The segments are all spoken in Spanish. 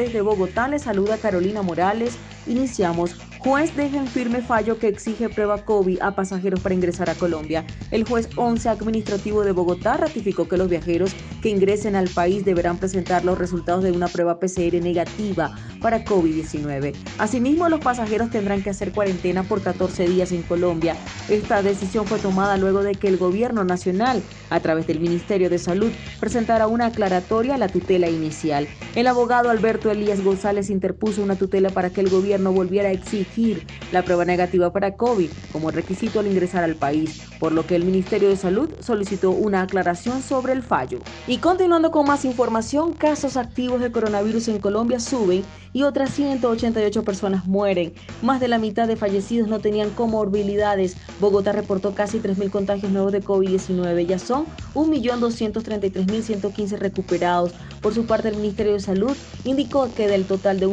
Desde Bogotá les saluda Carolina Morales. Iniciamos. Juez deja en firme fallo que exige prueba COVID a pasajeros para ingresar a Colombia. El juez 11 administrativo de Bogotá ratificó que los viajeros que ingresen al país deberán presentar los resultados de una prueba PCR negativa para COVID-19. Asimismo, los pasajeros tendrán que hacer cuarentena por 14 días en Colombia. Esta decisión fue tomada luego de que el gobierno nacional, a través del Ministerio de Salud, presentara una aclaratoria a la tutela inicial. El abogado Alberto Elías González interpuso una tutela para que el gobierno volviera a exigir la prueba negativa para COVID como requisito al ingresar al país, por lo que el Ministerio de Salud solicitó una aclaración sobre el fallo. Y continuando con más información, casos activos de coronavirus en Colombia suben y otras 188 personas mueren. Más de la mitad de fallecidos no tenían comorbilidades. Bogotá reportó casi 3.000 contagios nuevos de COVID-19. Ya son 1.233.115 recuperados. Por su parte, el Ministerio de Salud indicó que del total de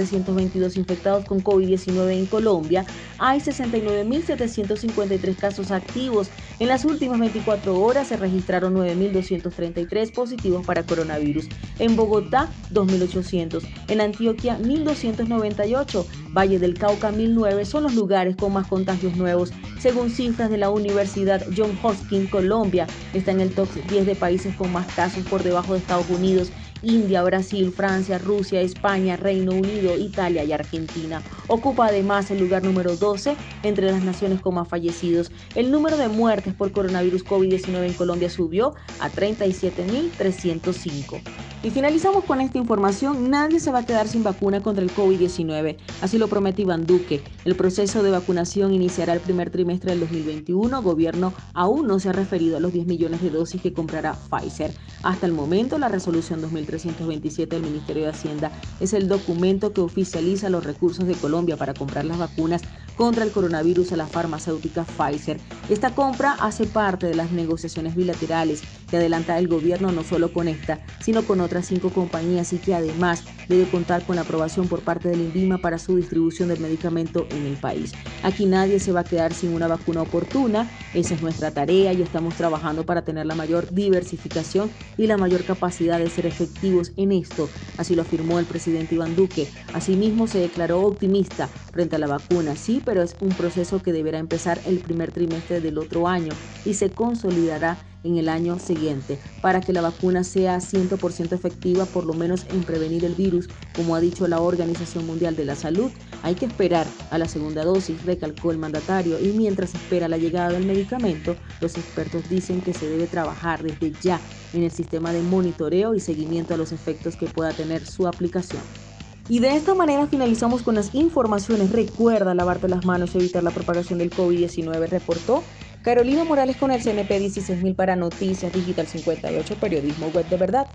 1.343.322 infectados con COVID-19 en Colombia, hay 69.753 casos activos. En las últimas 24 horas se registraron 9.233 positivos para coronavirus. En Bogotá, 2.800 en Antioquia 1298, Valle del Cauca 1009 son los lugares con más contagios nuevos. Según cifras de la Universidad John Hopkins, Colombia está en el top 10 de países con más casos por debajo de Estados Unidos India, Brasil, Francia, Rusia, España, Reino Unido, Italia y Argentina. Ocupa además el lugar número 12 entre las naciones con más fallecidos. El número de muertes por coronavirus COVID-19 en Colombia subió a 37.305. Y finalizamos con esta información, nadie se va a quedar sin vacuna contra el COVID-19, así lo promete Iván Duque. El proceso de vacunación iniciará el primer trimestre del 2021, gobierno aún no se ha referido a los 10 millones de dosis que comprará Pfizer. Hasta el momento, la resolución 2327 del Ministerio de Hacienda es el documento que oficializa los recursos de Colombia para comprar las vacunas contra el coronavirus a la farmacéutica Pfizer. Esta compra hace parte de las negociaciones bilaterales que adelanta el gobierno no solo con esta, sino con otras cinco compañías y que además debe contar con la aprobación por parte del INVIMA para su distribución del medicamento en el país. Aquí nadie se va a quedar sin una vacuna oportuna, esa es nuestra tarea y estamos trabajando para tener la mayor diversificación y la mayor capacidad de ser efectivos en esto, así lo afirmó el presidente Iván Duque. Asimismo se declaró optimista frente a la vacuna, sí, pero es un proceso que deberá empezar el primer trimestre del otro año y se consolidará en el año siguiente para que la vacuna sea 100% efectiva, por lo menos en prevenir el virus, como ha dicho la Organización Mundial de la Salud. Hay que esperar a la segunda dosis, recalcó el mandatario, y mientras espera la llegada del medicamento, los expertos dicen que se debe trabajar desde ya en el sistema de monitoreo y seguimiento a los efectos que pueda tener su aplicación. Y de esta manera finalizamos con las informaciones. Recuerda lavarte las manos evitar la propagación del COVID-19, reportó Carolina Morales con el CNP 16000 para Noticias Digital 58, Periodismo Web de Verdad.